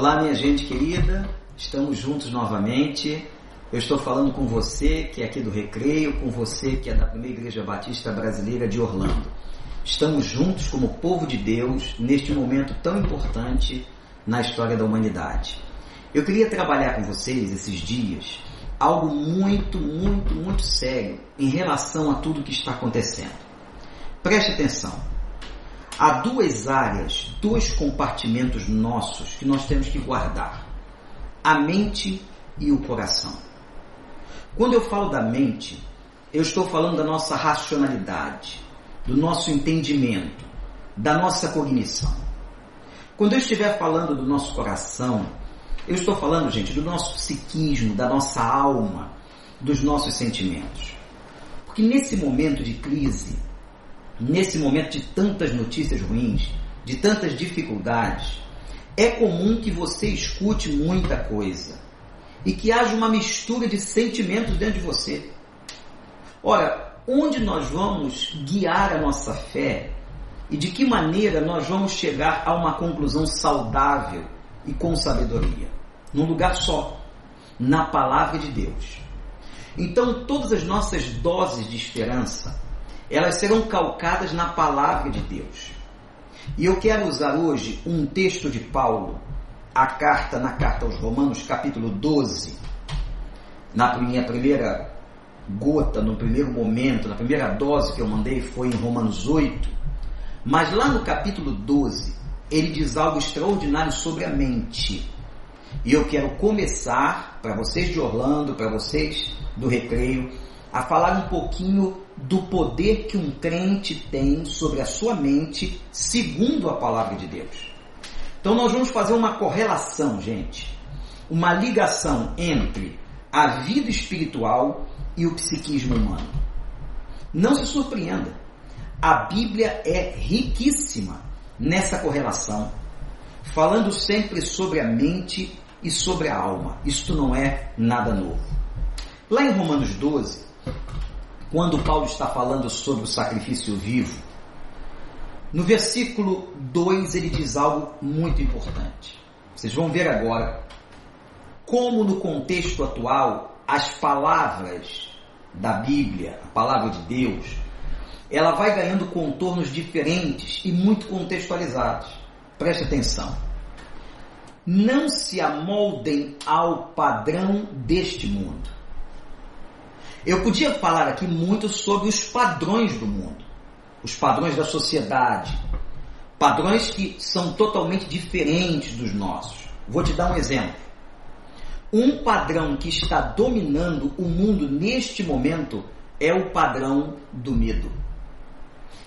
Olá, minha gente querida, estamos juntos novamente. Eu estou falando com você que é aqui do Recreio, com você que é da Primeira Igreja Batista Brasileira de Orlando. Estamos juntos como povo de Deus neste momento tão importante na história da humanidade. Eu queria trabalhar com vocês esses dias algo muito, muito, muito sério em relação a tudo que está acontecendo. Preste atenção. Há duas áreas, dois compartimentos nossos que nós temos que guardar: a mente e o coração. Quando eu falo da mente, eu estou falando da nossa racionalidade, do nosso entendimento, da nossa cognição. Quando eu estiver falando do nosso coração, eu estou falando, gente, do nosso psiquismo, da nossa alma, dos nossos sentimentos. Porque nesse momento de crise, nesse momento de tantas notícias ruins, de tantas dificuldades, é comum que você escute muita coisa e que haja uma mistura de sentimentos dentro de você. Ora, onde nós vamos guiar a nossa fé e de que maneira nós vamos chegar a uma conclusão saudável e com sabedoria? Num lugar só, na palavra de Deus. Então, todas as nossas doses de esperança, elas serão calcadas na palavra de Deus. E eu quero usar hoje um texto de Paulo, a carta na carta aos Romanos, capítulo 12, na minha primeira gota, no primeiro momento, na primeira dose que eu mandei foi em Romanos 8, mas lá no capítulo 12, ele diz algo extraordinário sobre a mente. E eu quero começar, para vocês de Orlando, para vocês do Recreio, a falar um pouquinho do poder que um crente tem sobre a sua mente, segundo a palavra de Deus. Então nós vamos fazer uma correlação, gente, uma ligação entre a vida espiritual e o psiquismo humano. Não se surpreenda, a Bíblia é riquíssima nessa correlação, falando sempre sobre a mente e sobre a alma. Isto não é nada novo. Lá em Romanos 12, quando Paulo está falando sobre o sacrifício vivo, no versículo 2 ele diz algo muito importante. Vocês vão ver agora como no contexto atual as palavras da Bíblia, a palavra de Deus, ela vai ganhando contornos diferentes e muito contextualizados. Preste atenção. Não se amoldem ao padrão deste mundo. Eu podia falar aqui muito sobre os padrões do mundo, os padrões da sociedade, padrões que são totalmente diferentes dos nossos. Vou te dar um exemplo. Um padrão que está dominando o mundo neste momento é o padrão do medo.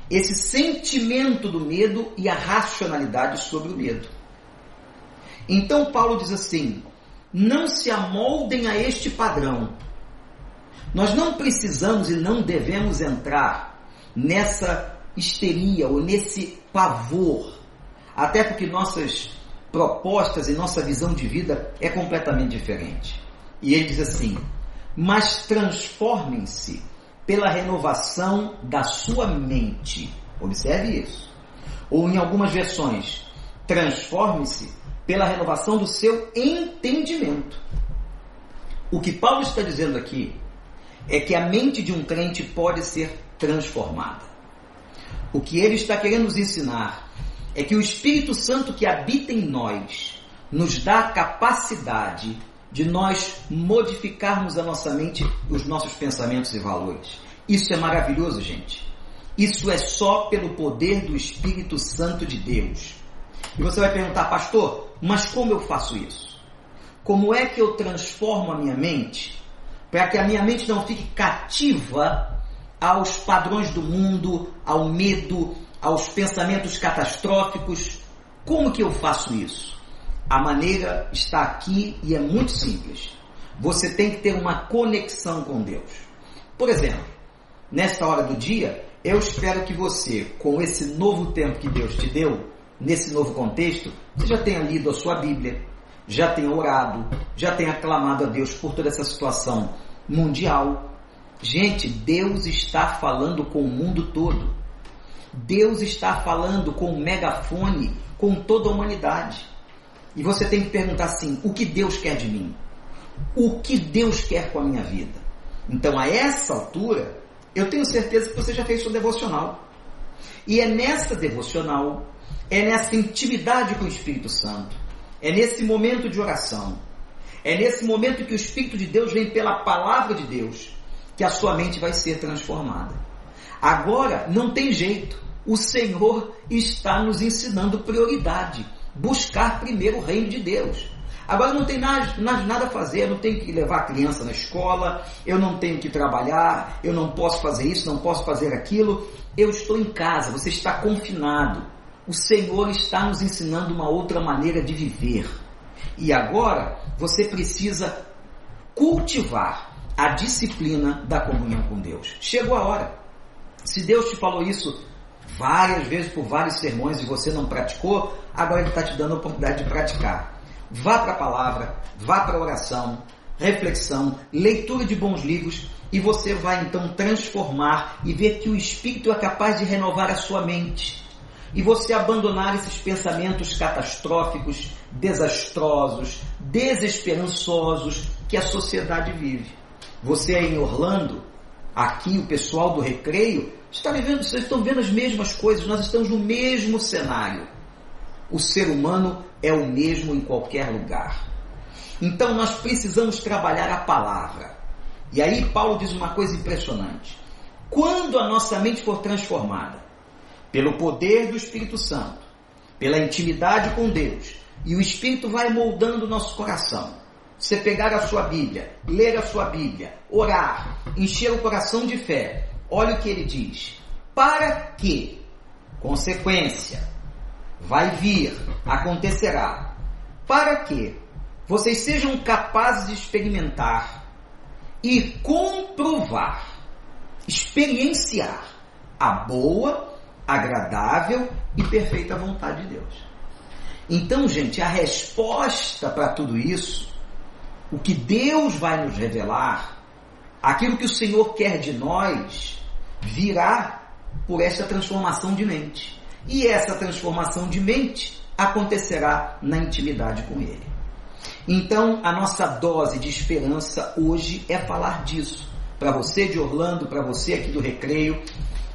Esse sentimento do medo e a racionalidade sobre o medo. Então Paulo diz assim: não se amoldem a este padrão. Nós não precisamos e não devemos entrar nessa histeria ou nesse pavor, até porque nossas propostas e nossa visão de vida é completamente diferente. E ele diz assim: mas transformem-se pela renovação da sua mente. Observe isso. Ou em algumas versões, transforme-se pela renovação do seu entendimento. O que Paulo está dizendo aqui é que a mente de um crente pode ser transformada. O que ele está querendo nos ensinar é que o Espírito Santo que habita em nós nos dá a capacidade de nós modificarmos a nossa mente, os nossos pensamentos e valores. Isso é maravilhoso, gente. Isso é só pelo poder do Espírito Santo de Deus. E você vai perguntar, pastor, mas como eu faço isso? Como é que eu transformo a minha mente para que a minha mente não fique cativa aos padrões do mundo, ao medo, aos pensamentos catastróficos. Como que eu faço isso? A maneira está aqui e é muito simples. Você tem que ter uma conexão com Deus. Por exemplo, nesta hora do dia, eu espero que você, com esse novo tempo que Deus te deu, nesse novo contexto, você já tenha lido a sua Bíblia, já tenha orado, já tenha clamado a Deus por toda essa situação mundial. Gente, Deus está falando com o mundo todo. Deus está falando com o megafone com toda a humanidade. E você tem que perguntar assim: o que Deus quer de mim? O que Deus quer com a minha vida? Então, a essa altura, eu tenho certeza que você já fez sua devocional. E é nessa devocional, é nessa intimidade com o Espírito Santo, é nesse momento de oração, é nesse momento que o Espírito de Deus vem pela palavra de Deus, que a sua mente vai ser transformada. Agora, não tem jeito. O Senhor está nos ensinando prioridade. Buscar primeiro o reino de Deus. Agora não tem nada, nada a fazer, não tenho que levar a criança na escola, eu não tenho que trabalhar, eu não posso fazer isso, não posso fazer aquilo. Eu estou em casa, você está confinado. O Senhor está nos ensinando uma outra maneira de viver. E agora você precisa cultivar a disciplina da comunhão com Deus. Chegou a hora. Se Deus te falou isso várias vezes por vários sermões e você não praticou, agora Ele está te dando a oportunidade de praticar. Vá para a palavra, vá para a oração, reflexão, leitura de bons livros e você vai então transformar e ver que o Espírito é capaz de renovar a sua mente. E você abandonar esses pensamentos catastróficos, desastrosos, desesperançosos que a sociedade vive. Você é em Orlando, aqui o pessoal do recreio, está vivendo, vocês estão vendo as mesmas coisas, nós estamos no mesmo cenário. O ser humano é o mesmo em qualquer lugar. Então nós precisamos trabalhar a palavra. E aí Paulo diz uma coisa impressionante. Quando a nossa mente for transformada pelo poder do Espírito Santo, pela intimidade com Deus, e o Espírito vai moldando o nosso coração. Você pegar a sua Bíblia, ler a sua Bíblia, orar, encher o coração de fé. Olha o que ele diz. Para que, consequência, vai vir, acontecerá, para que vocês sejam capazes de experimentar e comprovar, experienciar a boa, agradável e perfeita vontade de Deus. Então, gente, a resposta para tudo isso, o que Deus vai nos revelar, aquilo que o Senhor quer de nós, virá por esta transformação de mente. E essa transformação de mente acontecerá na intimidade com Ele. Então, a nossa dose de esperança hoje é falar disso. Para você de Orlando, para você aqui do Recreio,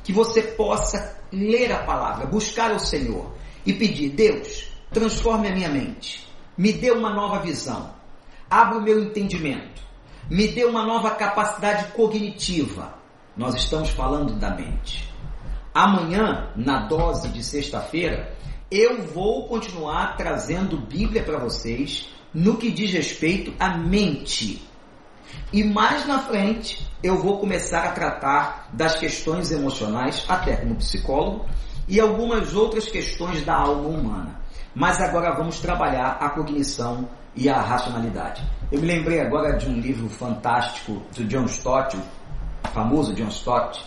que você possa ler a palavra, buscar o Senhor e pedir: Deus, transforme a minha mente, me dê uma nova visão, abra o meu entendimento, me dê uma nova capacidade cognitiva. Nós estamos falando da mente. Amanhã, na dose de sexta-feira, eu vou continuar trazendo Bíblia para vocês no que diz respeito à mente. E mais na frente, eu vou começar a tratar das questões emocionais, até como psicólogo, e algumas outras questões da alma humana. Mas agora vamos trabalhar a cognição e a racionalidade. Eu me lembrei agora de um livro fantástico do John Stott, o famoso John Stott,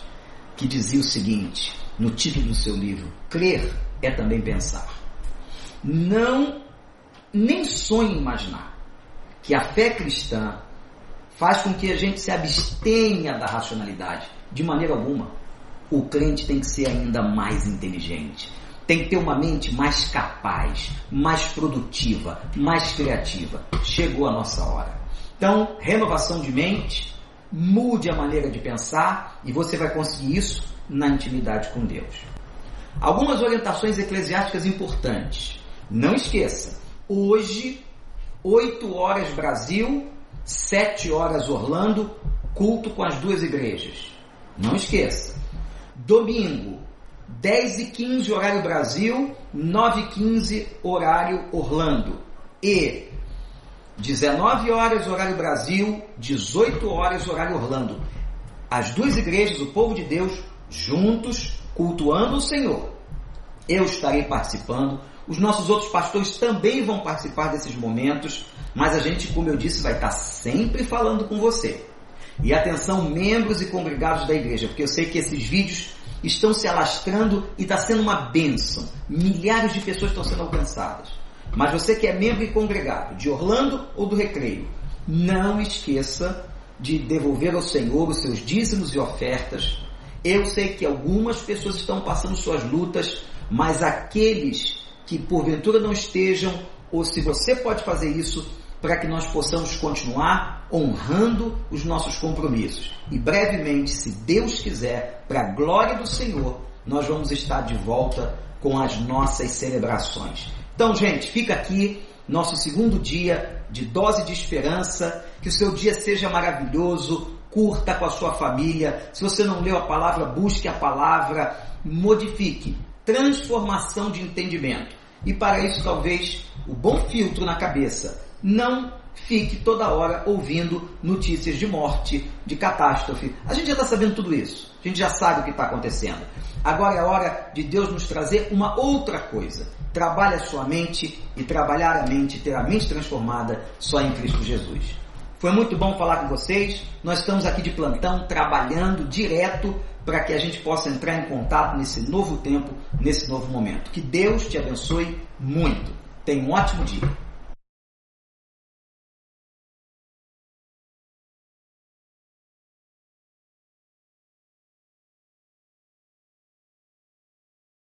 que dizia o seguinte, no título do seu livro: Crer é também pensar. Não, nem sonhe imaginar que a fé cristã faz com que a gente se abstenha da racionalidade. De maneira alguma. O crente tem que ser ainda mais inteligente. Tem que ter uma mente mais capaz, mais produtiva, mais criativa. Chegou a nossa hora. Então, renovação de mente, mude a maneira de pensar e você vai conseguir isso na intimidade com Deus. Algumas orientações eclesiásticas importantes. Não esqueça, hoje, 8 horas Brasil, 7 horas Orlando, culto com as duas igrejas. Não esqueça. Domingo, 10 e 15 horário Brasil, 9 e 15 horário Orlando. E 19 horas horário Brasil, 18 horas horário Orlando. As duas igrejas, o povo de Deus, juntos, cultuando o Senhor. Eu estarei participando, os nossos outros pastores também vão participar desses momentos, mas a gente, como eu disse, vai estar sempre falando com você. E atenção, membros e congregados da igreja, porque eu sei que esses vídeos estão se alastrando e está sendo uma bênção. Milhares de pessoas estão sendo alcançadas. Mas você que é membro e congregado de Orlando ou do Recreio, não esqueça de devolver ao Senhor os seus dízimos e ofertas. Eu sei que algumas pessoas estão passando suas lutas, mas aqueles que porventura não estejam ou se você pode fazer isso para que nós possamos continuar honrando os nossos compromissos. E brevemente, se Deus quiser, para a glória do Senhor, nós vamos estar de volta com as nossas celebrações. Então, gente, fica aqui nosso segundo dia de dose de esperança. Que o seu dia seja maravilhoso. Curta com a sua família. Se você não leu a palavra, busque a palavra. Modifique. Transformação de entendimento. E para isso, talvez, o bom filtro na cabeça. Não fique toda hora ouvindo notícias de morte, de catástrofe. A gente já está sabendo tudo isso. A gente já sabe o que está acontecendo. Agora é a hora de Deus nos trazer uma outra coisa. Trabalhe a sua mente e trabalhar a mente, ter a mente transformada só em Cristo Jesus. Foi muito bom falar com vocês. Nós estamos aqui de plantão, trabalhando direto para que a gente possa entrar em contato nesse novo tempo, nesse novo momento. Que Deus te abençoe muito. Tenha um ótimo dia.